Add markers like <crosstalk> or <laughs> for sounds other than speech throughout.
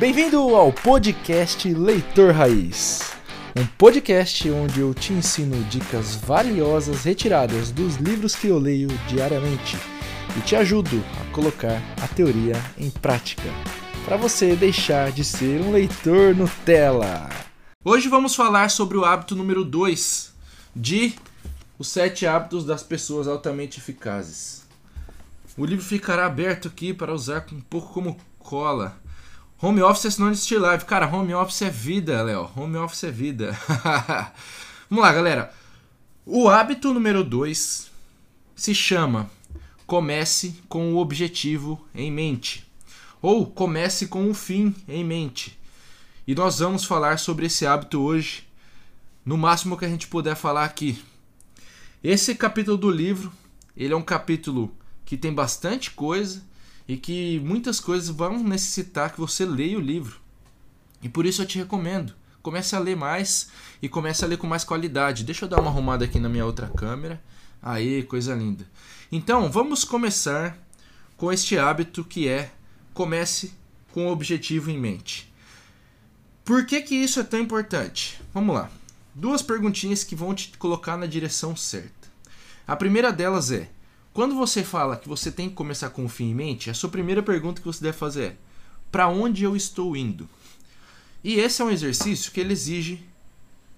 Bem-vindo ao podcast Leitor Raiz. Um podcast onde eu te ensino dicas valiosas retiradas dos livros que eu leio diariamente e te ajudo a colocar a teoria em prática, para você deixar de ser um leitor Nutella. Hoje vamos falar sobre o hábito número 2 de Os Sete Hábitos das Pessoas Altamente Eficazes. O livro ficará aberto aqui para usar um pouco como cola. Home office é sinônimo de assistir live. Cara, home office é vida, Léo. Home office é vida. <laughs> Vamos lá, galera. O hábito número 2 se chama Comece com o objetivo em mente. Ou comece com o fim em mente. E nós vamos falar sobre esse hábito hoje, no máximo que a gente puder falar aqui. Esse capítulo do livro, ele é um capítulo que tem bastante coisa e que muitas coisas vão necessitar que você leia o livro. E por isso eu te recomendo, comece a ler mais e comece a ler com mais qualidade. Deixa eu dar uma arrumada aqui na minha outra câmera. Aí, coisa linda. Então, vamos começar com este hábito que é comece com o objetivo em mente. Por que, que isso é tão importante? Vamos lá. Duas perguntinhas que vão te colocar na direção certa. A primeira delas é: quando você fala que você tem que começar com o fim em mente, a sua primeira pergunta que você deve fazer é: para onde eu estou indo? E esse é um exercício que ele exige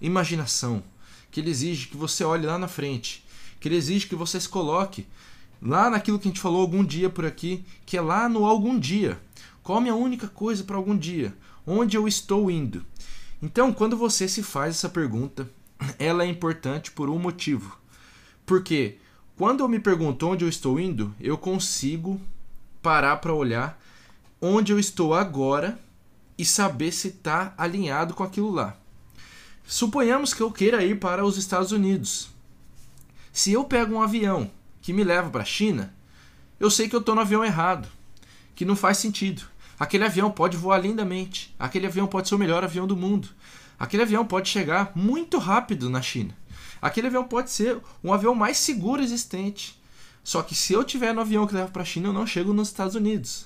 imaginação, que ele exige que você olhe lá na frente, que ele exige que você se coloque lá naquilo que a gente falou algum dia por aqui, que é lá no algum dia. Qual a minha única coisa para algum dia? Onde eu estou indo? Então, quando você se faz essa pergunta, ela é importante por um motivo. Porque quando eu me pergunto onde eu estou indo, eu consigo parar para olhar onde eu estou agora e saber se está alinhado com aquilo lá. Suponhamos que eu queira ir para os Estados Unidos. Se eu pego um avião que me leva para a China, eu sei que eu estou no avião errado, que não faz sentido. Aquele avião pode voar lindamente, aquele avião pode ser o melhor avião do mundo, aquele avião pode chegar muito rápido na China. Aquele avião pode ser um avião mais seguro existente. Só que se eu tiver no avião que leva para a China, eu não chego nos Estados Unidos.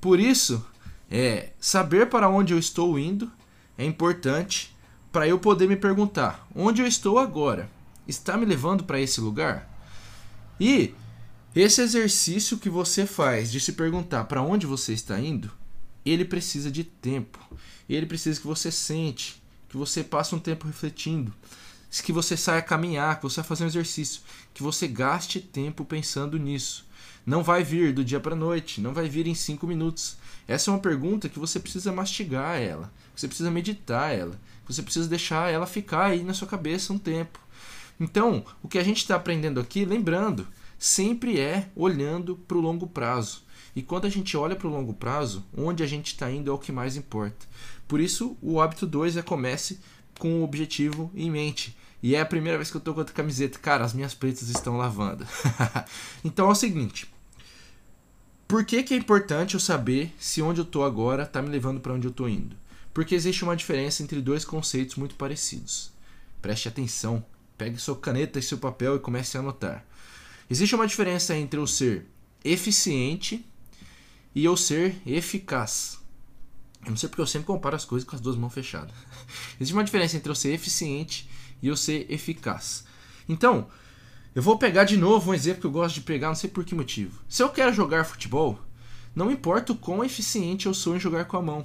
Por isso, é, saber para onde eu estou indo é importante para eu poder me perguntar: onde eu estou agora? Está me levando para esse lugar? E esse exercício que você faz de se perguntar para onde você está indo, ele precisa de tempo. Ele precisa que você sente, que você passe um tempo refletindo que você saia caminhar, que você fazer um exercício, que você gaste tempo pensando nisso. Não vai vir do dia para noite, não vai vir em cinco minutos. Essa é uma pergunta que você precisa mastigar ela, você precisa meditar ela, você precisa deixar ela ficar aí na sua cabeça um tempo. Então, o que a gente está aprendendo aqui, lembrando, sempre é olhando para o longo prazo. E quando a gente olha para o longo prazo, onde a gente está indo é o que mais importa. Por isso, o hábito 2 é comece com o objetivo em mente. E é a primeira vez que eu tô com outra camiseta. Cara, as minhas pretas estão lavando. <laughs> então é o seguinte. Por que, que é importante eu saber se onde eu tô agora tá me levando para onde eu tô indo? Porque existe uma diferença entre dois conceitos muito parecidos. Preste atenção. Pegue sua caneta e seu papel e comece a anotar. Existe uma diferença entre eu ser eficiente e eu ser eficaz. Eu não sei porque eu sempre comparo as coisas com as duas mãos fechadas. <laughs> Existe uma diferença entre eu ser eficiente e eu ser eficaz. Então, eu vou pegar de novo um exemplo que eu gosto de pegar, não sei por que motivo. Se eu quero jogar futebol, não importa o quão eficiente eu sou em jogar com a mão.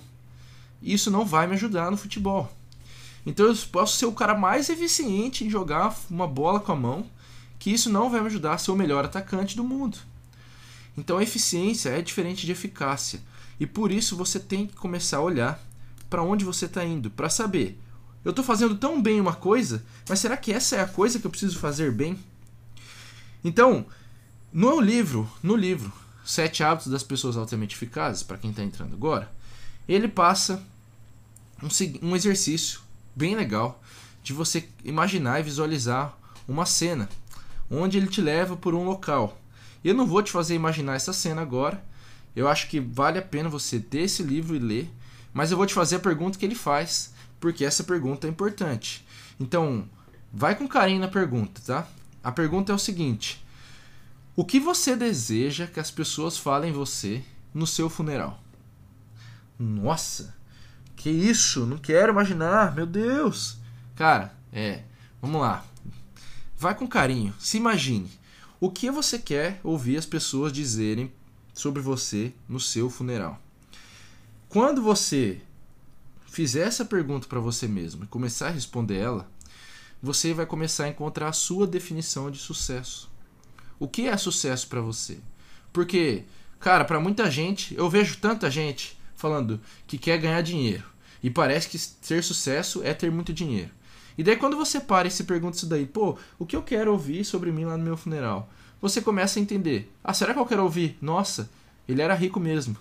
Isso não vai me ajudar no futebol. Então eu posso ser o cara mais eficiente em jogar uma bola com a mão, que isso não vai me ajudar a ser o melhor atacante do mundo. Então eficiência é diferente de eficácia. E por isso você tem que começar a olhar para onde você está indo, para saber eu estou fazendo tão bem uma coisa, mas será que essa é a coisa que eu preciso fazer bem? Então, no livro, no livro Sete Hábitos das Pessoas Altamente Eficazes, para quem está entrando agora, ele passa um, um exercício bem legal de você imaginar e visualizar uma cena onde ele te leva por um local. Eu não vou te fazer imaginar essa cena agora. Eu acho que vale a pena você ter esse livro e ler, mas eu vou te fazer a pergunta que ele faz porque essa pergunta é importante. Então, vai com carinho na pergunta, tá? A pergunta é o seguinte: O que você deseja que as pessoas falem você no seu funeral? Nossa, que isso? Não quero imaginar, meu Deus. Cara, é, vamos lá. Vai com carinho, se imagine. O que você quer ouvir as pessoas dizerem sobre você no seu funeral? Quando você fizer essa pergunta para você mesmo e começar a responder ela, você vai começar a encontrar a sua definição de sucesso. O que é sucesso para você? Porque, cara, para muita gente, eu vejo tanta gente falando que quer ganhar dinheiro e parece que ser sucesso é ter muito dinheiro. E daí quando você para e se pergunta isso daí, pô, o que eu quero ouvir sobre mim lá no meu funeral? Você começa a entender. Ah, será que eu quero ouvir? Nossa, ele era rico mesmo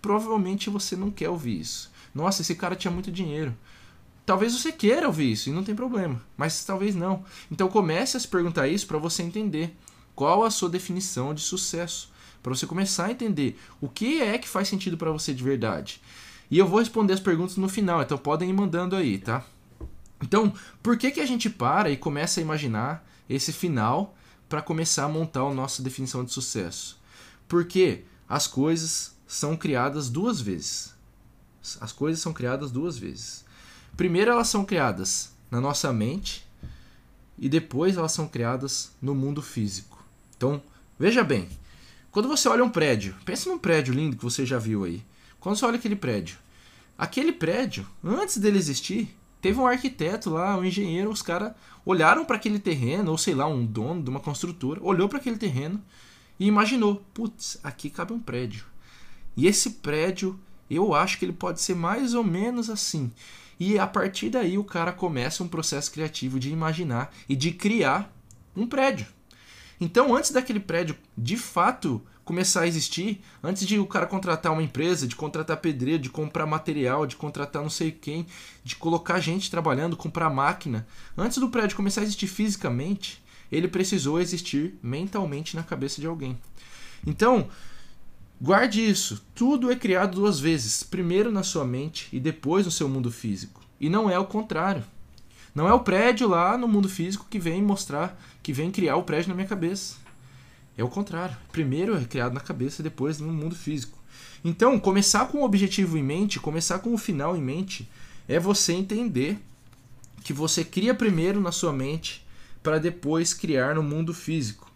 provavelmente você não quer ouvir isso. Nossa, esse cara tinha muito dinheiro. Talvez você queira ouvir isso e não tem problema, mas talvez não. Então comece a se perguntar isso para você entender qual a sua definição de sucesso, para você começar a entender o que é que faz sentido para você de verdade. E eu vou responder as perguntas no final, então podem ir mandando aí, tá? Então, por que que a gente para e começa a imaginar esse final para começar a montar a nossa definição de sucesso? Porque as coisas são criadas duas vezes. As coisas são criadas duas vezes. Primeiro, elas são criadas na nossa mente e depois elas são criadas no mundo físico. Então, veja bem, quando você olha um prédio, pense num prédio lindo que você já viu aí. Quando você olha aquele prédio, aquele prédio, antes dele existir, teve um arquiteto lá, um engenheiro, os caras olharam para aquele terreno, ou sei lá, um dono de uma construtora, olhou para aquele terreno e imaginou: putz, aqui cabe um prédio. E esse prédio, eu acho que ele pode ser mais ou menos assim. E a partir daí o cara começa um processo criativo de imaginar e de criar um prédio. Então, antes daquele prédio de fato começar a existir, antes de o cara contratar uma empresa, de contratar pedreiro, de comprar material, de contratar não sei quem, de colocar gente trabalhando, comprar máquina, antes do prédio começar a existir fisicamente, ele precisou existir mentalmente na cabeça de alguém. Então, Guarde isso. Tudo é criado duas vezes, primeiro na sua mente e depois no seu mundo físico. E não é o contrário. Não é o prédio lá no mundo físico que vem mostrar, que vem criar o prédio na minha cabeça. É o contrário. Primeiro é criado na cabeça, depois no mundo físico. Então, começar com o objetivo em mente, começar com o final em mente, é você entender que você cria primeiro na sua mente para depois criar no mundo físico.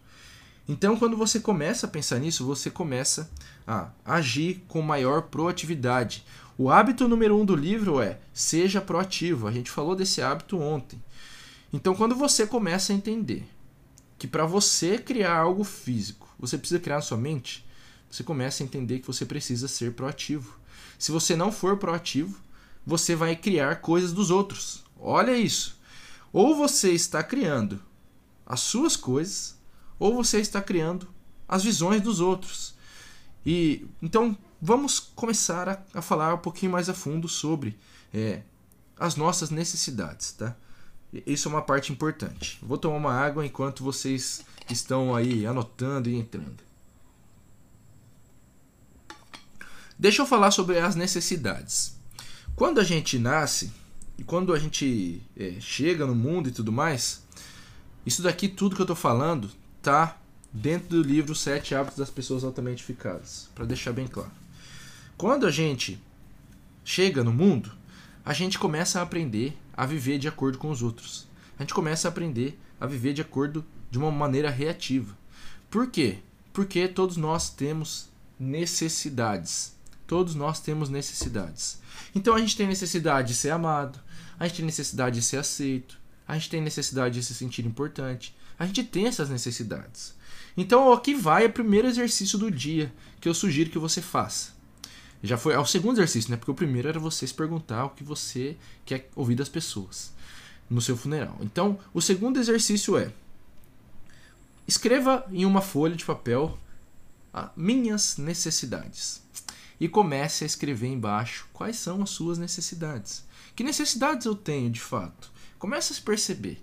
Então, quando você começa a pensar nisso, você começa a agir com maior proatividade. O hábito número um do livro é seja proativo. A gente falou desse hábito ontem. Então, quando você começa a entender que para você criar algo físico, você precisa criar na sua mente, você começa a entender que você precisa ser proativo. Se você não for proativo, você vai criar coisas dos outros. Olha isso. Ou você está criando as suas coisas, ou você está criando as visões dos outros. E então vamos começar a, a falar um pouquinho mais a fundo sobre é, as nossas necessidades, tá? Isso é uma parte importante. Vou tomar uma água enquanto vocês estão aí anotando e entrando. Deixa eu falar sobre as necessidades. Quando a gente nasce e quando a gente é, chega no mundo e tudo mais, isso daqui tudo que eu estou falando tá dentro do livro Sete Hábitos das Pessoas Altamente Eficazes, para deixar bem claro. Quando a gente chega no mundo, a gente começa a aprender a viver de acordo com os outros. A gente começa a aprender a viver de acordo de uma maneira reativa. Por quê? Porque todos nós temos necessidades. Todos nós temos necessidades. Então a gente tem necessidade de ser amado, a gente tem necessidade de ser aceito, a gente tem necessidade de se sentir importante, a gente tem essas necessidades. Então aqui vai o primeiro exercício do dia que eu sugiro que você faça. Já foi é o segundo exercício, né? Porque o primeiro era você se perguntar o que você quer ouvir das pessoas no seu funeral. Então, o segundo exercício é escreva em uma folha de papel minhas necessidades e comece a escrever embaixo quais são as suas necessidades. Que necessidades eu tenho de fato? Comece a se perceber.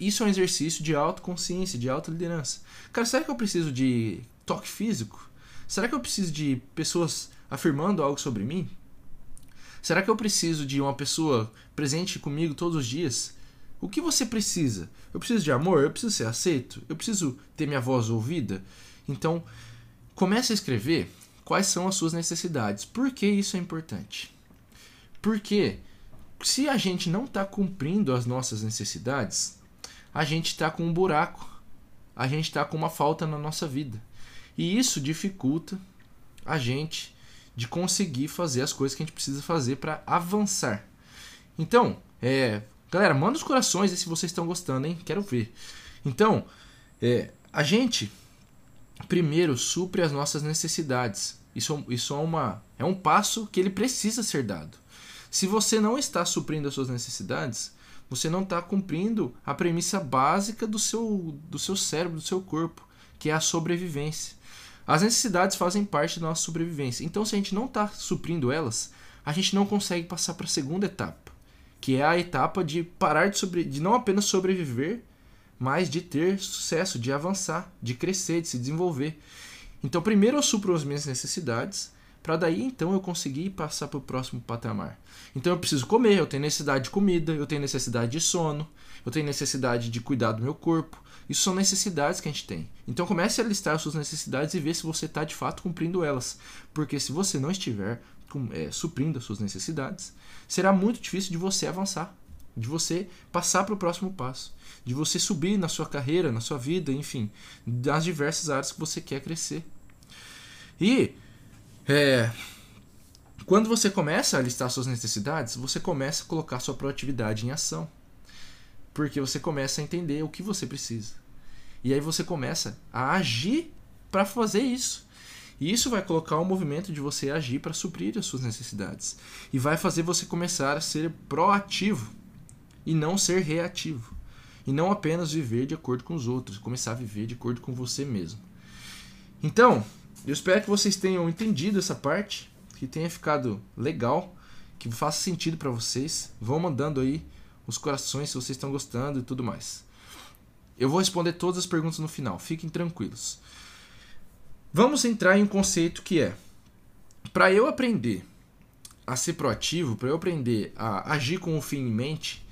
Isso é um exercício de autoconsciência, de autoliderança. Cara, será que eu preciso de toque físico? Será que eu preciso de pessoas afirmando algo sobre mim? Será que eu preciso de uma pessoa presente comigo todos os dias? O que você precisa? Eu preciso de amor? Eu preciso ser aceito? Eu preciso ter minha voz ouvida? Então, comece a escrever quais são as suas necessidades. Por que isso é importante? Porque se a gente não está cumprindo as nossas necessidades, a gente está com um buraco, a gente está com uma falta na nossa vida. E isso dificulta a gente de conseguir fazer as coisas que a gente precisa fazer para avançar. Então, é, galera, manda os corações se vocês estão gostando, hein? Quero ver. Então, é, a gente primeiro supre as nossas necessidades. Isso, isso é, uma, é um passo que ele precisa ser dado. Se você não está suprindo as suas necessidades, você não está cumprindo a premissa básica do seu, do seu cérebro, do seu corpo, que é a sobrevivência. As necessidades fazem parte da nossa sobrevivência. Então, se a gente não está suprindo elas, a gente não consegue passar para a segunda etapa, que é a etapa de parar de, sobre, de não apenas sobreviver, mas de ter sucesso, de avançar, de crescer, de se desenvolver. Então, primeiro eu supro as minhas necessidades, para daí então eu conseguir passar para o próximo patamar. Então eu preciso comer, eu tenho necessidade de comida, eu tenho necessidade de sono, eu tenho necessidade de cuidar do meu corpo. Isso são necessidades que a gente tem. Então comece a listar as suas necessidades e ver se você está de fato cumprindo elas. Porque se você não estiver é, suprindo as suas necessidades, será muito difícil de você avançar, de você passar para o próximo passo, de você subir na sua carreira, na sua vida, enfim, das diversas áreas que você quer crescer. E é, quando você começa a listar suas necessidades, você começa a colocar sua proatividade em ação. Porque você começa a entender o que você precisa. E aí você começa a agir para fazer isso. E isso vai colocar o um movimento de você agir para suprir as suas necessidades. E vai fazer você começar a ser proativo e não ser reativo. E não apenas viver de acordo com os outros, começar a viver de acordo com você mesmo. Então, eu espero que vocês tenham entendido essa parte, que tenha ficado legal, que faça sentido para vocês. Vão mandando aí os corações se vocês estão gostando e tudo mais. Eu vou responder todas as perguntas no final, fiquem tranquilos. Vamos entrar em um conceito que é: para eu aprender a ser proativo, para eu aprender a agir com o fim em mente,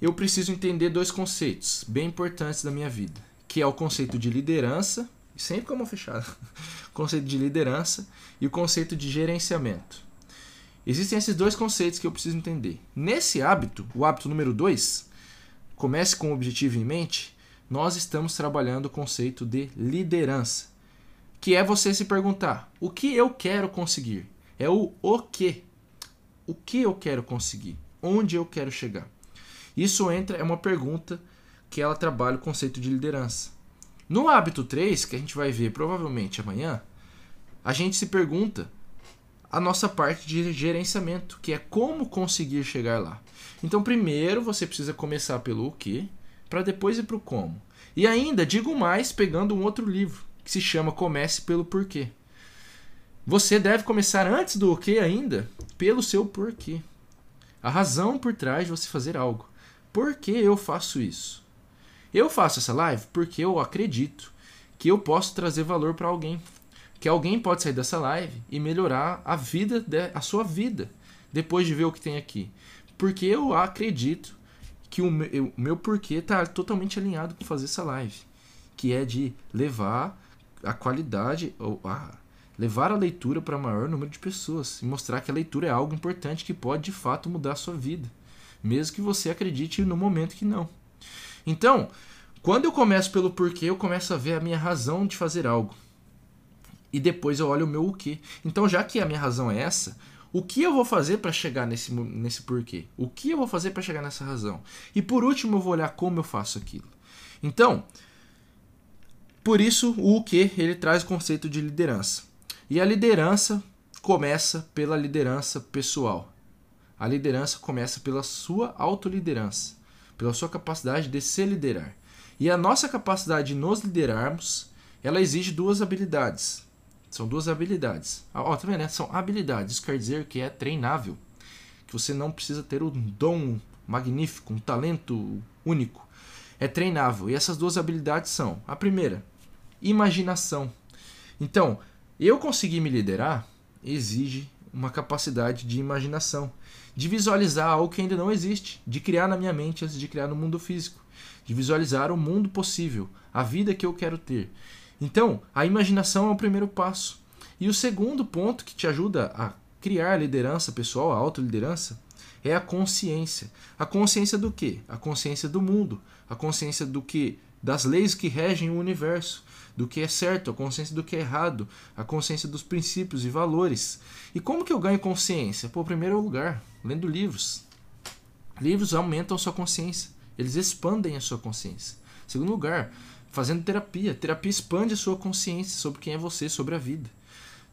eu preciso entender dois conceitos bem importantes da minha vida, que é o conceito de liderança sempre com a mão fechada. o <laughs> conceito de liderança e o conceito de gerenciamento. Existem esses dois conceitos que eu preciso entender. Nesse hábito, o hábito número 2, comece com o objetivo em mente, nós estamos trabalhando o conceito de liderança, que é você se perguntar: o que eu quero conseguir? É o o que. O que eu quero conseguir? Onde eu quero chegar? Isso entra é uma pergunta que ela trabalha o conceito de liderança. No hábito 3, que a gente vai ver provavelmente amanhã, a gente se pergunta a nossa parte de gerenciamento, que é como conseguir chegar lá. Então, primeiro você precisa começar pelo o que, para depois ir para o como. E ainda, digo mais, pegando um outro livro, que se chama Comece pelo Porquê. Você deve começar antes do o que ainda, pelo seu porquê. A razão por trás de você fazer algo. Por que eu faço isso? Eu faço essa live porque eu acredito que eu posso trazer valor para alguém. Que alguém pode sair dessa live e melhorar a vida, de, a sua vida, depois de ver o que tem aqui. Porque eu acredito que o meu, o meu porquê está totalmente alinhado com fazer essa live. Que é de levar a qualidade, ou a, levar a leitura para maior número de pessoas. E mostrar que a leitura é algo importante que pode de fato mudar a sua vida. Mesmo que você acredite no momento que não. Então, quando eu começo pelo porquê, eu começo a ver a minha razão de fazer algo. E depois eu olho o meu o que. Então, já que a minha razão é essa, o que eu vou fazer para chegar nesse, nesse porquê? O que eu vou fazer para chegar nessa razão? E por último, eu vou olhar como eu faço aquilo. Então, por isso o que ele traz o conceito de liderança. E a liderança começa pela liderança pessoal. A liderança começa pela sua autoliderança pela sua capacidade de se liderar. E a nossa capacidade de nos liderarmos, ela exige duas habilidades. São duas habilidades. Ó, tá vendo? Né? São habilidades. Isso quer dizer que é treinável. Que você não precisa ter um dom magnífico, um talento único. É treinável. E essas duas habilidades são: a primeira, imaginação. Então, eu conseguir me liderar exige uma capacidade de imaginação de visualizar algo que ainda não existe, de criar na minha mente antes de criar no mundo físico, de visualizar o mundo possível, a vida que eu quero ter. Então, a imaginação é o primeiro passo. E o segundo ponto que te ajuda a criar liderança pessoal, a autoliderança, é a consciência. A consciência do quê? A consciência do mundo, a consciência do que das leis que regem o universo, do que é certo, a consciência do que é errado, a consciência dos princípios e valores. E como que eu ganho consciência? Pô, primeiro lugar, lendo livros. Livros aumentam sua consciência, eles expandem a sua consciência. Segundo lugar, fazendo terapia. Terapia expande a sua consciência sobre quem é você, sobre a vida.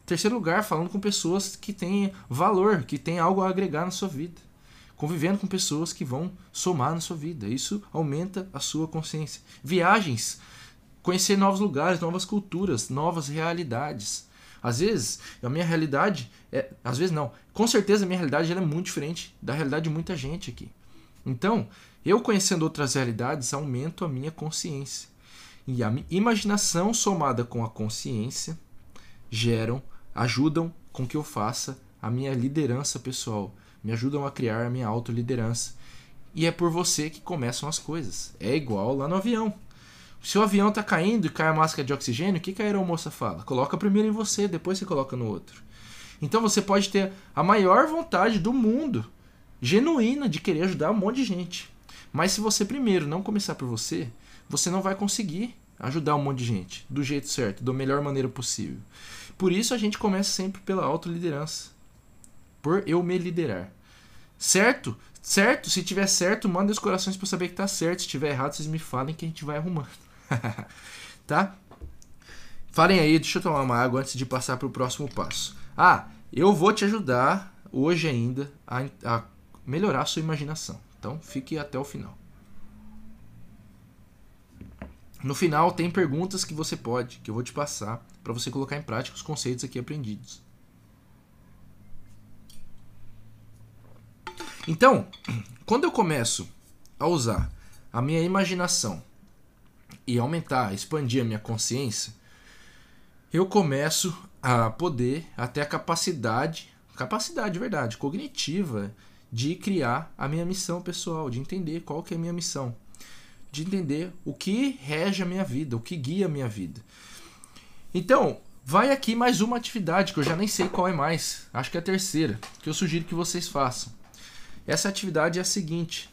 Terceiro lugar, falando com pessoas que têm valor, que têm algo a agregar na sua vida. Convivendo com pessoas que vão somar na sua vida. Isso aumenta a sua consciência. Viagens, conhecer novos lugares, novas culturas, novas realidades. Às vezes, a minha realidade é, às vezes não. Com certeza a minha realidade é muito diferente da realidade de muita gente aqui. Então, eu conhecendo outras realidades aumento a minha consciência. E a imaginação somada com a consciência geram ajudam com que eu faça a minha liderança pessoal, me ajudam a criar a minha autoliderança. E é por você que começam as coisas. É igual lá no avião. Se o avião está caindo e cai a máscara de oxigênio, o que, que a aeromoça fala? Coloca primeiro em você, depois você coloca no outro. Então você pode ter a maior vontade do mundo, genuína, de querer ajudar um monte de gente. Mas se você primeiro não começar por você, você não vai conseguir ajudar um monte de gente do jeito certo, da melhor maneira possível. Por isso a gente começa sempre pela autoliderança. Por eu me liderar. Certo? Certo? Se tiver certo, manda os corações para saber que tá certo. Se tiver errado, vocês me falem que a gente vai arrumando. <laughs> tá? Falem aí, deixa eu tomar uma água antes de passar para o próximo passo. Ah, eu vou te ajudar hoje ainda a, a melhorar a sua imaginação. Então fique até o final. No final tem perguntas que você pode, que eu vou te passar para você colocar em prática os conceitos aqui aprendidos. Então, quando eu começo a usar a minha imaginação e aumentar, expandir a minha consciência, eu começo a poder, até a capacidade, capacidade, verdade, cognitiva, de criar a minha missão pessoal, de entender qual que é a minha missão de entender o que rege a minha vida, o que guia a minha vida. Então, vai aqui mais uma atividade que eu já nem sei qual é mais. Acho que é a terceira, que eu sugiro que vocês façam. Essa atividade é a seguinte: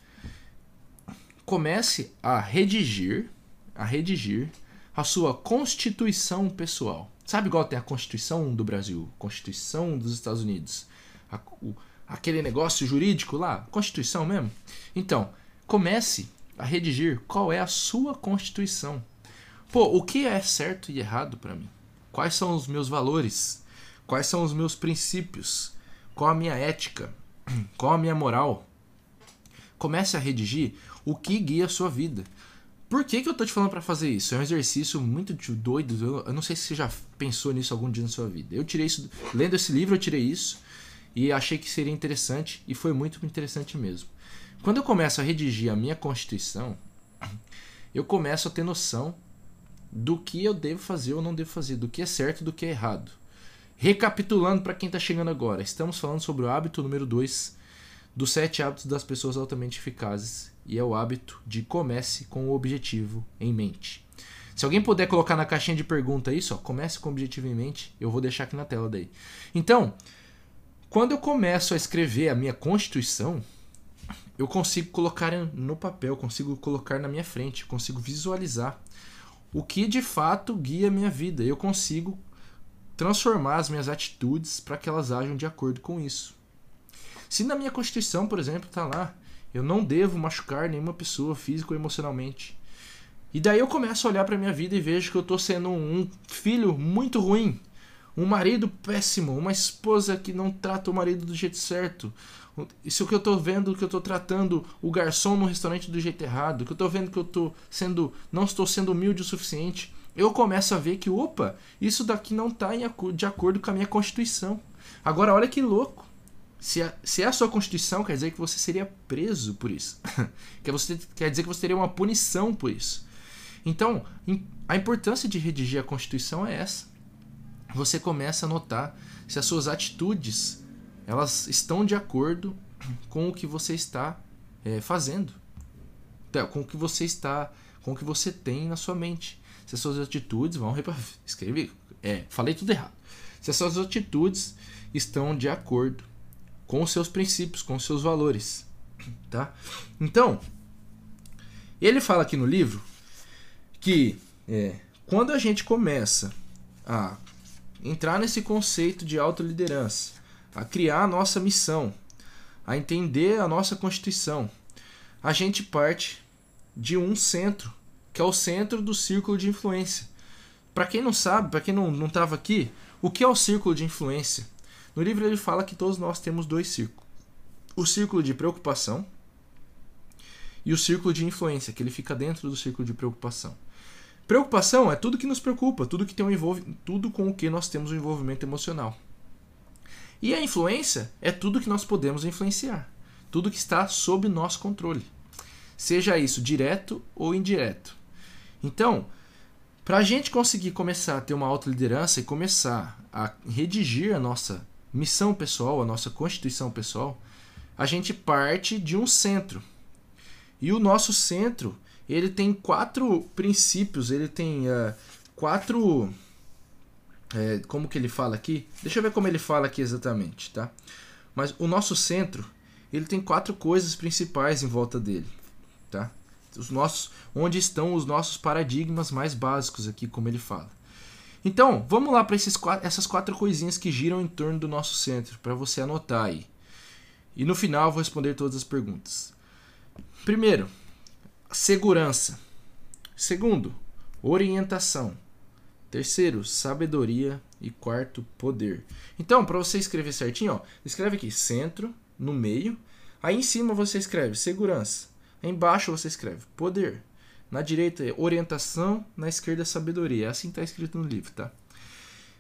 comece a redigir, a redigir a sua constituição pessoal. Sabe igual tem a Constituição do Brasil, Constituição dos Estados Unidos, a, o, aquele negócio jurídico lá, Constituição mesmo? Então, comece a redigir qual é a sua constituição. Pô, o que é certo e errado para mim? Quais são os meus valores? Quais são os meus princípios? Qual a minha ética? Qual a minha moral? Comece a redigir o que guia a sua vida. Por que, que eu tô te falando para fazer isso? É um exercício muito doido. Eu não sei se você já pensou nisso algum dia na sua vida. Eu tirei isso, lendo esse livro, eu tirei isso e achei que seria interessante e foi muito interessante mesmo. Quando eu começo a redigir a minha Constituição, eu começo a ter noção do que eu devo fazer ou não devo fazer, do que é certo e do que é errado. Recapitulando para quem está chegando agora, estamos falando sobre o hábito número 2 dos sete hábitos das pessoas altamente eficazes e é o hábito de comece com o objetivo em mente. Se alguém puder colocar na caixinha de pergunta isso, ó, comece com o objetivo em mente, eu vou deixar aqui na tela daí. Então, quando eu começo a escrever a minha Constituição, eu consigo colocar no papel, consigo colocar na minha frente, consigo visualizar o que de fato guia a minha vida. Eu consigo transformar as minhas atitudes para que elas ajam de acordo com isso. Se na minha Constituição, por exemplo, está lá, eu não devo machucar nenhuma pessoa física ou emocionalmente. E daí eu começo a olhar para minha vida e vejo que eu estou sendo um filho muito ruim, um marido péssimo, uma esposa que não trata o marido do jeito certo, isso que eu tô vendo que eu tô tratando o garçom no restaurante do jeito errado, que eu tô vendo que eu tô sendo não estou sendo humilde o suficiente, eu começo a ver que, opa, isso daqui não está de acordo com a minha constituição. Agora olha que louco. Se é, se é a sua constituição, quer dizer que você seria preso por isso. <laughs> quer, você, quer dizer que você teria uma punição por isso. Então, a importância de redigir a constituição é essa. Você começa a notar se as suas atitudes elas estão de acordo <clears throat> com o que você está é, fazendo, então, com o que você está, com o que você tem na sua mente. Se as suas atitudes vão escrever, é, falei tudo errado. se as suas atitudes estão de acordo com os seus princípios, com os seus valores, tá? Então, ele fala aqui no livro que é, quando a gente começa a entrar nesse conceito de autoliderança, a criar a nossa missão, a entender a nossa constituição, a gente parte de um centro, que é o centro do círculo de influência. Para quem não sabe, para quem não estava aqui, o que é o círculo de influência? No livro ele fala que todos nós temos dois círculos: o círculo de preocupação e o círculo de influência, que ele fica dentro do círculo de preocupação. Preocupação é tudo que nos preocupa, tudo que tem um envolve, tudo com o que nós temos um envolvimento emocional. E a influência é tudo que nós podemos influenciar, tudo que está sob nosso controle, seja isso direto ou indireto. Então, para a gente conseguir começar a ter uma autoliderança e começar a redigir a nossa missão pessoal, a nossa constituição pessoal, a gente parte de um centro. E o nosso centro, ele tem quatro princípios, ele tem uh, quatro é, como que ele fala aqui? Deixa eu ver como ele fala aqui exatamente, tá? Mas o nosso centro, ele tem quatro coisas principais em volta dele, tá? Os nossos, onde estão os nossos paradigmas mais básicos aqui, como ele fala. Então, vamos lá para essas quatro coisinhas que giram em torno do nosso centro, para você anotar aí. E no final eu vou responder todas as perguntas. Primeiro, segurança. Segundo, orientação. Terceiro, sabedoria. E quarto, poder. Então, para você escrever certinho, ó, escreve aqui centro, no meio. Aí em cima você escreve segurança. Embaixo você escreve poder. Na direita, orientação. Na esquerda, sabedoria. É assim está escrito no livro, tá?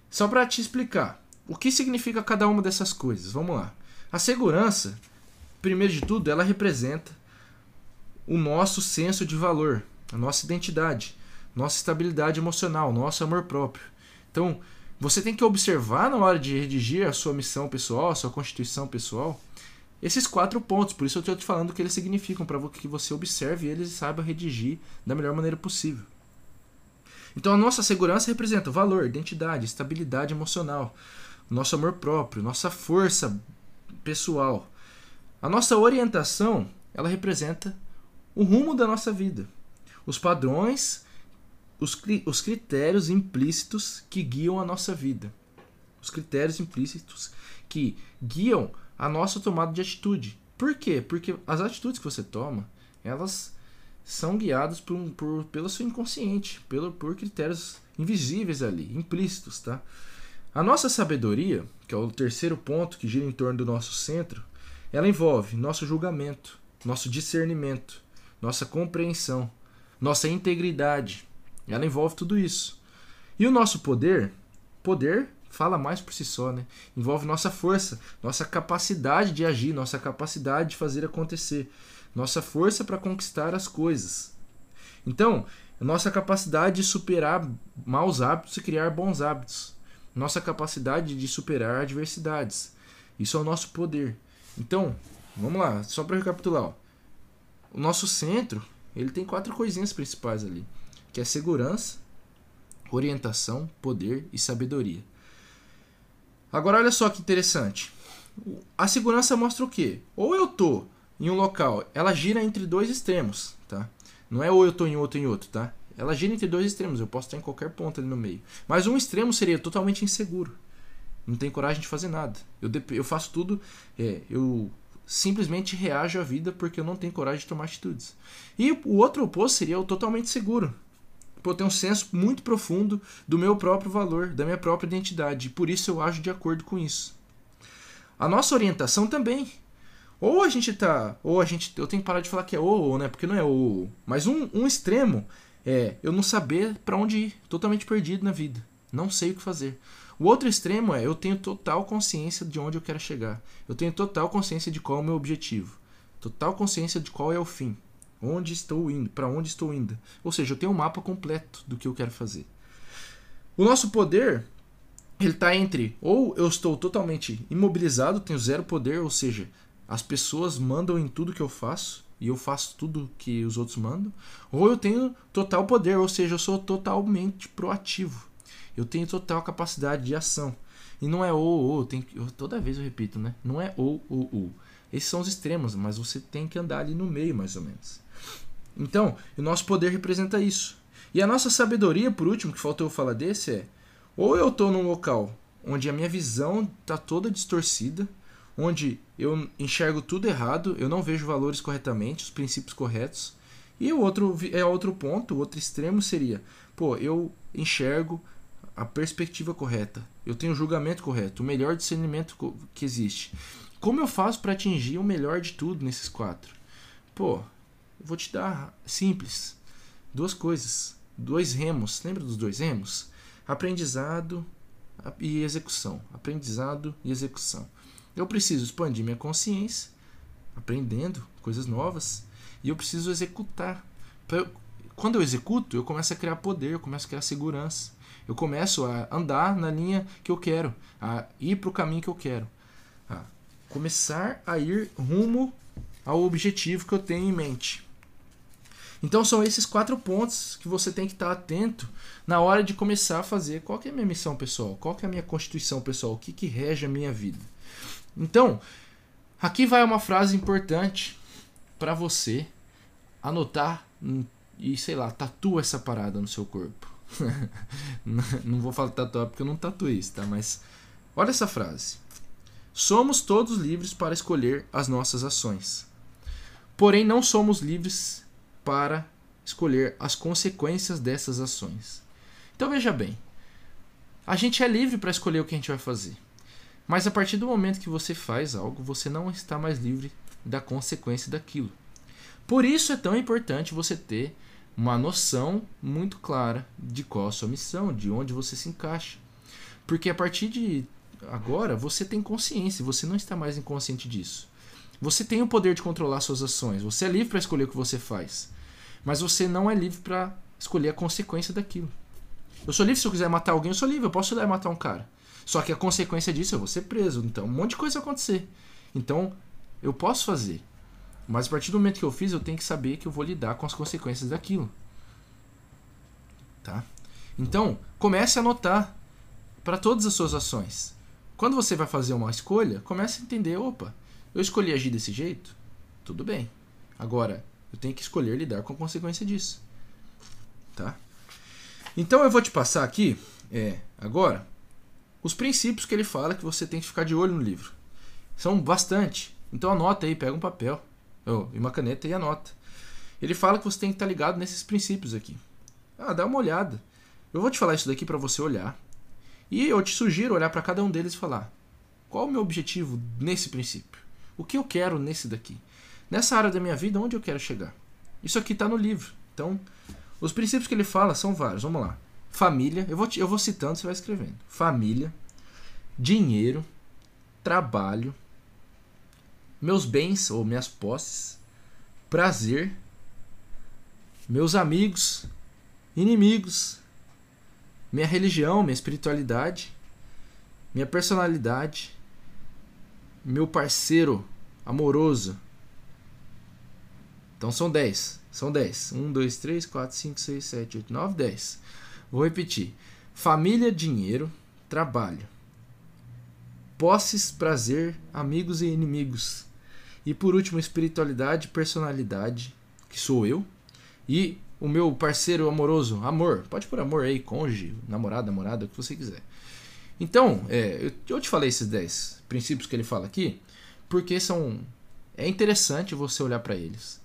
Só para te explicar o que significa cada uma dessas coisas. Vamos lá. A segurança, primeiro de tudo, ela representa o nosso senso de valor, a nossa identidade nossa estabilidade emocional, nosso amor próprio. Então, você tem que observar na hora de redigir a sua missão pessoal, a sua constituição pessoal, esses quatro pontos. Por isso eu estou te falando o que eles significam, para que você observe eles e saiba redigir da melhor maneira possível. Então, a nossa segurança representa valor, identidade, estabilidade emocional, nosso amor próprio, nossa força pessoal. A nossa orientação, ela representa o rumo da nossa vida, os padrões os, os critérios implícitos que guiam a nossa vida. Os critérios implícitos que guiam a nossa tomada de atitude. Por quê? Porque as atitudes que você toma, elas são guiadas por, por, pelo seu inconsciente, pelo, por critérios invisíveis ali, implícitos, tá? A nossa sabedoria, que é o terceiro ponto que gira em torno do nosso centro, ela envolve nosso julgamento, nosso discernimento, nossa compreensão, nossa integridade, ela envolve tudo isso. E o nosso poder, poder fala mais por si só, né? Envolve nossa força, nossa capacidade de agir, nossa capacidade de fazer acontecer, nossa força para conquistar as coisas. Então, nossa capacidade de superar maus hábitos e criar bons hábitos. Nossa capacidade de superar adversidades. Isso é o nosso poder. Então, vamos lá, só para recapitular. Ó. O nosso centro, ele tem quatro coisinhas principais ali que é segurança, orientação, poder e sabedoria. Agora olha só que interessante. A segurança mostra o quê? Ou eu tô em um local, ela gira entre dois extremos, tá? Não é ou eu tô em outro em outro, tá? Ela gira entre dois extremos, eu posso estar em qualquer ponto ali no meio. Mas um extremo seria totalmente inseguro. Não tenho coragem de fazer nada. Eu, eu faço tudo, é, eu simplesmente reajo à vida porque eu não tenho coragem de tomar atitudes. E o outro oposto seria o totalmente seguro. Pô, tenho um senso muito profundo do meu próprio valor, da minha própria identidade. E por isso eu ajo de acordo com isso. A nossa orientação também. Ou a gente tá. Ou a gente. Eu tenho que parar de falar que é ou, ou né? Porque não é ou. Mas um, um extremo é eu não saber para onde ir. Totalmente perdido na vida. Não sei o que fazer. O outro extremo é eu tenho total consciência de onde eu quero chegar. Eu tenho total consciência de qual é o meu objetivo. Total consciência de qual é o fim. Onde estou indo? Para onde estou indo? Ou seja, eu tenho um mapa completo do que eu quero fazer. O nosso poder ele está entre ou eu estou totalmente imobilizado, tenho zero poder, ou seja, as pessoas mandam em tudo que eu faço e eu faço tudo que os outros mandam, ou eu tenho total poder, ou seja, eu sou totalmente proativo. Eu tenho total capacidade de ação. E não é ou, ou, que, toda vez eu repito, né? Não é ou, ou, ou. Esses são os extremos, mas você tem que andar ali no meio, mais ou menos. Então, o nosso poder representa isso. E a nossa sabedoria, por último, que faltou eu falar desse, é: ou eu estou num local onde a minha visão está toda distorcida, onde eu enxergo tudo errado, eu não vejo valores corretamente, os princípios corretos. E o outro é outro ponto, o outro extremo seria, pô, eu enxergo a perspectiva correta, eu tenho o julgamento correto, o melhor discernimento que existe. Como eu faço para atingir o melhor de tudo nesses quatro? Pô, eu vou te dar simples, duas coisas, dois remos. Lembra dos dois remos? Aprendizado e execução. Aprendizado e execução. Eu preciso expandir minha consciência, aprendendo coisas novas, e eu preciso executar. Quando eu executo, eu começo a criar poder, eu começo a criar segurança. Eu começo a andar na linha que eu quero, a ir para o caminho que eu quero. A começar a ir rumo ao objetivo que eu tenho em mente. Então são esses quatro pontos que você tem que estar atento na hora de começar a fazer qual é a minha missão pessoal, qual é a minha constituição pessoal, o que, que rege a minha vida. Então, aqui vai uma frase importante para você anotar e, sei lá, tatua essa parada no seu corpo. <laughs> não vou falar tatuar porque eu não tatuei isso, tá? Mas olha essa frase. Somos todos livres para escolher as nossas ações. Porém, não somos livres para escolher as consequências dessas ações. Então veja bem, a gente é livre para escolher o que a gente vai fazer. Mas a partir do momento que você faz algo, você não está mais livre da consequência daquilo. Por isso é tão importante você ter uma noção muito clara de qual a sua missão, de onde você se encaixa. Porque a partir de agora você tem consciência, você não está mais inconsciente disso. Você tem o poder de controlar suas ações, você é livre para escolher o que você faz. Mas você não é livre para escolher a consequência daquilo. Eu sou livre se eu quiser matar alguém, eu sou livre, eu posso ir e matar um cara. Só que a consequência disso eu vou ser preso. Então, um monte de coisa vai acontecer. Então, eu posso fazer. Mas a partir do momento que eu fiz, eu tenho que saber que eu vou lidar com as consequências daquilo. Tá? Então, comece a anotar para todas as suas ações. Quando você vai fazer uma escolha, comece a entender, opa, eu escolhi agir desse jeito? Tudo bem. Agora, eu tenho que escolher lidar com a consequência disso. Tá? Então eu vou te passar aqui, é, agora, os princípios que ele fala que você tem que ficar de olho no livro. São bastante. Então anota aí, pega um papel e uma caneta e anota. Ele fala que você tem que estar ligado nesses princípios aqui. Ah, dá uma olhada. Eu vou te falar isso daqui para você olhar. E eu te sugiro olhar para cada um deles e falar: qual o meu objetivo nesse princípio? O que eu quero nesse daqui? Nessa área da minha vida, onde eu quero chegar? Isso aqui está no livro. Então, os princípios que ele fala são vários. Vamos lá. Família, eu vou, eu vou citando, você vai escrevendo. Família, dinheiro, trabalho, meus bens ou minhas posses, prazer, meus amigos, inimigos, minha religião, minha espiritualidade, minha personalidade, meu parceiro amoroso, então são 10. São 10. 1, 2, 3, 4, 5, 6, 7, 8, 9, 10. Vou repetir: família, dinheiro, trabalho, posses, prazer, amigos e inimigos. E por último, espiritualidade, personalidade, que sou eu. E o meu parceiro amoroso, amor. Pode pôr amor aí, cônjuge, namorado, namorada, o que você quiser. Então, é, eu te falei esses 10 princípios que ele fala aqui, porque são. É interessante você olhar para eles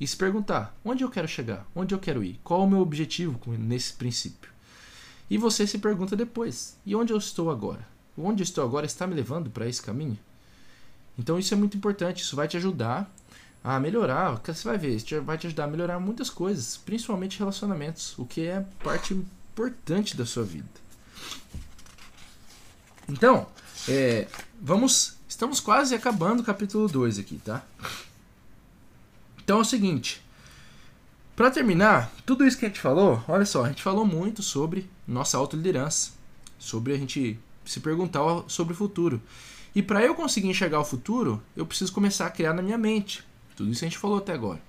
e se perguntar: onde eu quero chegar? Onde eu quero ir? Qual o meu objetivo nesse princípio? E você se pergunta depois: e onde eu estou agora? Onde eu estou agora está me levando para esse caminho? Então isso é muito importante, isso vai te ajudar a melhorar, você vai ver, isso vai te ajudar a melhorar muitas coisas, principalmente relacionamentos, o que é parte importante da sua vida. Então, é, vamos, estamos quase acabando o capítulo 2 aqui, tá? Então é o seguinte. Para terminar, tudo isso que a gente falou, olha só, a gente falou muito sobre nossa autoliderança, sobre a gente se perguntar sobre o futuro. E para eu conseguir enxergar o futuro, eu preciso começar a criar na minha mente. Tudo isso a gente falou até agora.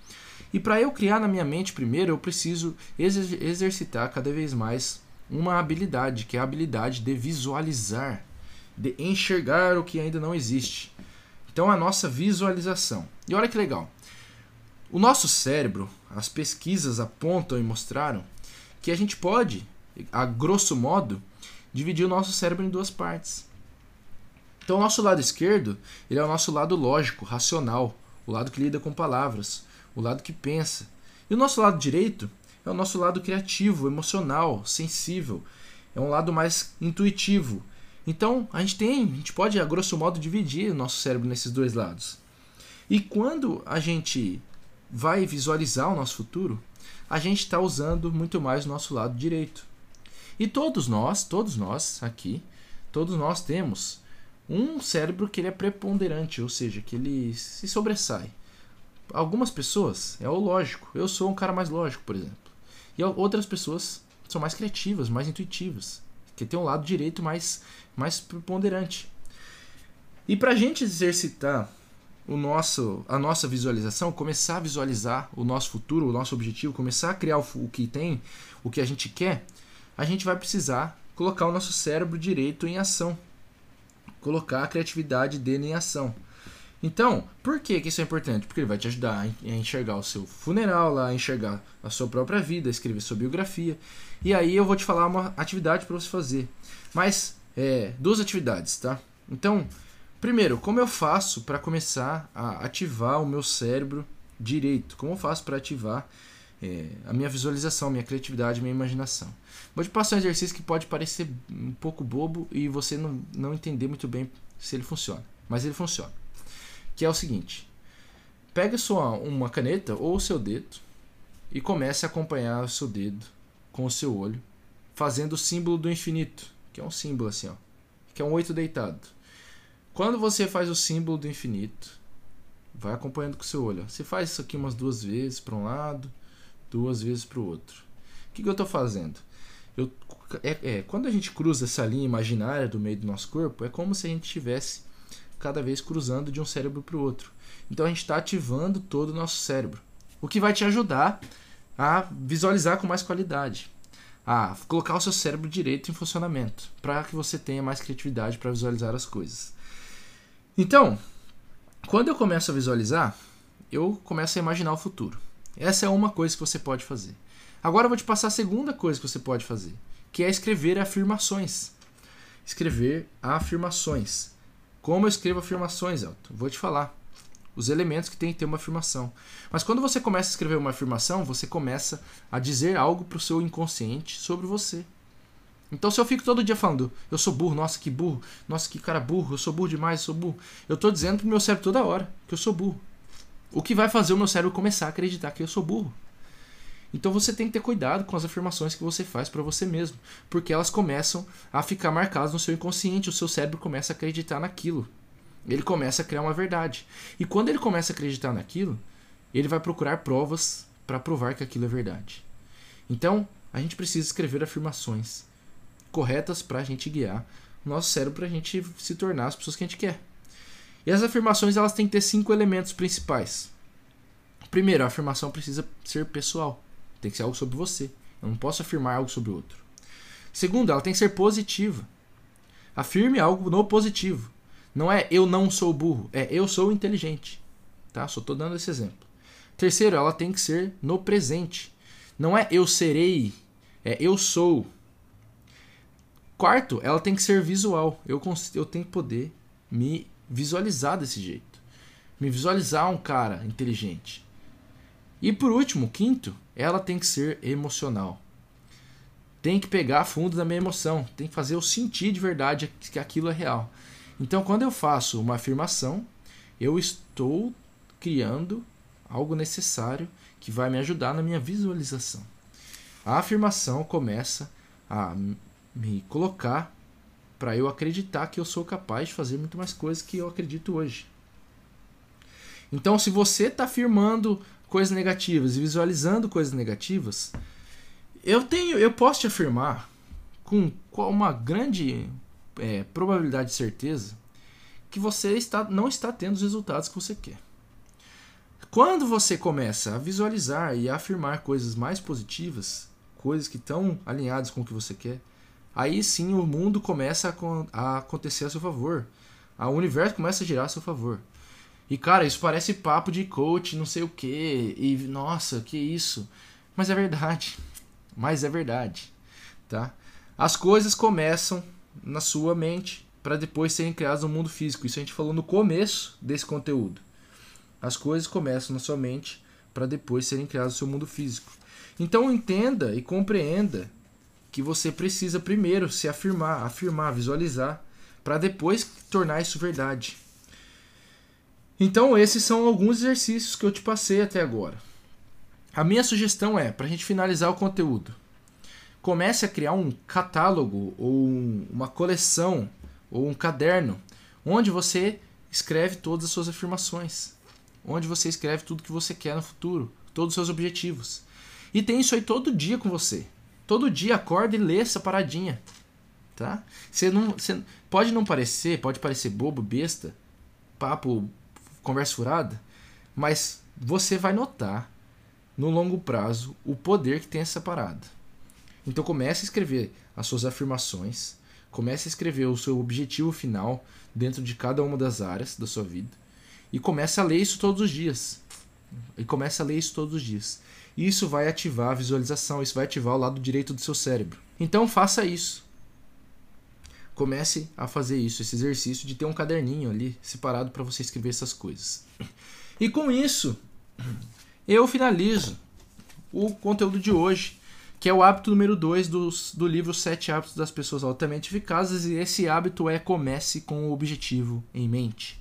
E para eu criar na minha mente primeiro, eu preciso exercitar cada vez mais uma habilidade, que é a habilidade de visualizar. De enxergar o que ainda não existe. Então, a nossa visualização. E olha que legal. O nosso cérebro, as pesquisas apontam e mostraram que a gente pode, a grosso modo, dividir o nosso cérebro em duas partes. Então, o nosso lado esquerdo, ele é o nosso lado lógico, racional, o lado que lida com palavras, o lado que pensa. E o nosso lado direito é o nosso lado criativo, emocional, sensível. É um lado mais intuitivo. Então, a gente tem, a gente pode a grosso modo dividir o nosso cérebro nesses dois lados. E quando a gente vai visualizar o nosso futuro, a gente está usando muito mais o nosso lado direito. E todos nós, todos nós aqui, todos nós temos um cérebro que ele é preponderante, ou seja, que ele se sobressai. Algumas pessoas é o lógico. Eu sou um cara mais lógico, por exemplo. E outras pessoas são mais criativas, mais intuitivas, que tem um lado direito mais mais preponderante. E para a gente exercitar o nosso, a nossa visualização, começar a visualizar o nosso futuro, o nosso objetivo, começar a criar o, o que tem, o que a gente quer, a gente vai precisar colocar o nosso cérebro direito em ação. Colocar a criatividade dele em ação. Então, por que, que isso é importante? Porque ele vai te ajudar a enxergar o seu funeral, lá, a enxergar a sua própria vida, escrever sua biografia. E aí eu vou te falar uma atividade para você fazer. Mas, é, duas atividades, tá? Então, Primeiro, como eu faço para começar a ativar o meu cérebro direito? Como eu faço para ativar é, a minha visualização, minha criatividade, minha imaginação? Vou te passar um exercício que pode parecer um pouco bobo e você não, não entender muito bem se ele funciona, mas ele funciona. Que é o seguinte: pega sua uma caneta ou o seu dedo e comece a acompanhar o seu dedo com o seu olho, fazendo o símbolo do infinito, que é um símbolo assim, ó, que é um oito deitado. Quando você faz o símbolo do infinito, vai acompanhando com o seu olho. Você faz isso aqui umas duas vezes para um lado, duas vezes para o outro. O que, que eu estou fazendo? Eu, é, é, quando a gente cruza essa linha imaginária do meio do nosso corpo, é como se a gente estivesse cada vez cruzando de um cérebro para o outro. Então a gente está ativando todo o nosso cérebro, o que vai te ajudar a visualizar com mais qualidade, a colocar o seu cérebro direito em funcionamento, para que você tenha mais criatividade para visualizar as coisas. Então, quando eu começo a visualizar, eu começo a imaginar o futuro. Essa é uma coisa que você pode fazer. Agora eu vou te passar a segunda coisa que você pode fazer, que é escrever afirmações. Escrever afirmações. Como eu escrevo afirmações, Elton? Vou te falar. Os elementos que tem que ter uma afirmação. Mas quando você começa a escrever uma afirmação, você começa a dizer algo para o seu inconsciente sobre você. Então se eu fico todo dia falando, eu sou burro, nossa que burro, nossa que cara burro, eu sou burro demais, eu sou burro. Eu estou dizendo pro meu cérebro toda hora que eu sou burro. O que vai fazer o meu cérebro começar a acreditar que eu sou burro. Então você tem que ter cuidado com as afirmações que você faz para você mesmo, porque elas começam a ficar marcadas no seu inconsciente, o seu cérebro começa a acreditar naquilo. Ele começa a criar uma verdade. E quando ele começa a acreditar naquilo, ele vai procurar provas para provar que aquilo é verdade. Então, a gente precisa escrever afirmações corretas para a gente guiar o nosso cérebro para a gente se tornar as pessoas que a gente quer. E as afirmações elas têm que ter cinco elementos principais. Primeiro, a afirmação precisa ser pessoal. Tem que ser algo sobre você. Eu não posso afirmar algo sobre o outro. Segundo, ela tem que ser positiva. Afirme algo no positivo. Não é eu não sou burro, é eu sou inteligente. Tá? Só estou dando esse exemplo. Terceiro, ela tem que ser no presente. Não é eu serei, é eu sou. Quarto, ela tem que ser visual. Eu, eu tenho que poder me visualizar desse jeito. Me visualizar um cara inteligente. E por último, quinto, ela tem que ser emocional. Tem que pegar fundo da minha emoção. Tem que fazer eu sentir de verdade que aquilo é real. Então, quando eu faço uma afirmação, eu estou criando algo necessário que vai me ajudar na minha visualização. A afirmação começa a me colocar para eu acreditar que eu sou capaz de fazer muito mais coisas que eu acredito hoje. Então, se você está afirmando coisas negativas e visualizando coisas negativas, eu tenho, eu posso te afirmar com uma grande é, probabilidade de certeza que você está, não está tendo os resultados que você quer. Quando você começa a visualizar e a afirmar coisas mais positivas, coisas que estão alinhadas com o que você quer, aí sim o mundo começa a, acontecer a seu favor. O universo começa a girar a seu favor. E cara, isso parece papo de coach, não sei o que. E nossa, que isso. Mas é verdade. Mas é verdade, tá? As coisas começam na sua mente para depois serem criadas no mundo físico. Isso a gente falou no começo desse conteúdo. As coisas começam na sua mente para depois serem criadas no seu mundo físico. Então entenda e compreenda que você precisa primeiro se afirmar, afirmar, visualizar, para depois tornar isso verdade. Então esses são alguns exercícios que eu te passei até agora. A minha sugestão é, para a gente finalizar o conteúdo, comece a criar um catálogo ou uma coleção ou um caderno onde você escreve todas as suas afirmações, onde você escreve tudo que você quer no futuro, todos os seus objetivos. E tem isso aí todo dia com você. Todo dia acorda e lê essa paradinha. Tá? Você não, você pode não parecer, pode parecer bobo, besta, papo, conversa furada, mas você vai notar no longo prazo o poder que tem essa parada. Então comece a escrever as suas afirmações, comece a escrever o seu objetivo final dentro de cada uma das áreas da sua vida e comece a ler isso todos os dias. E comece a ler isso todos os dias. Isso vai ativar a visualização, isso vai ativar o lado direito do seu cérebro. Então faça isso. Comece a fazer isso, esse exercício de ter um caderninho ali separado para você escrever essas coisas. E com isso, eu finalizo o conteúdo de hoje, que é o hábito número 2 do, do livro Sete Hábitos das Pessoas Altamente Eficazes, e esse hábito é comece com o objetivo em mente.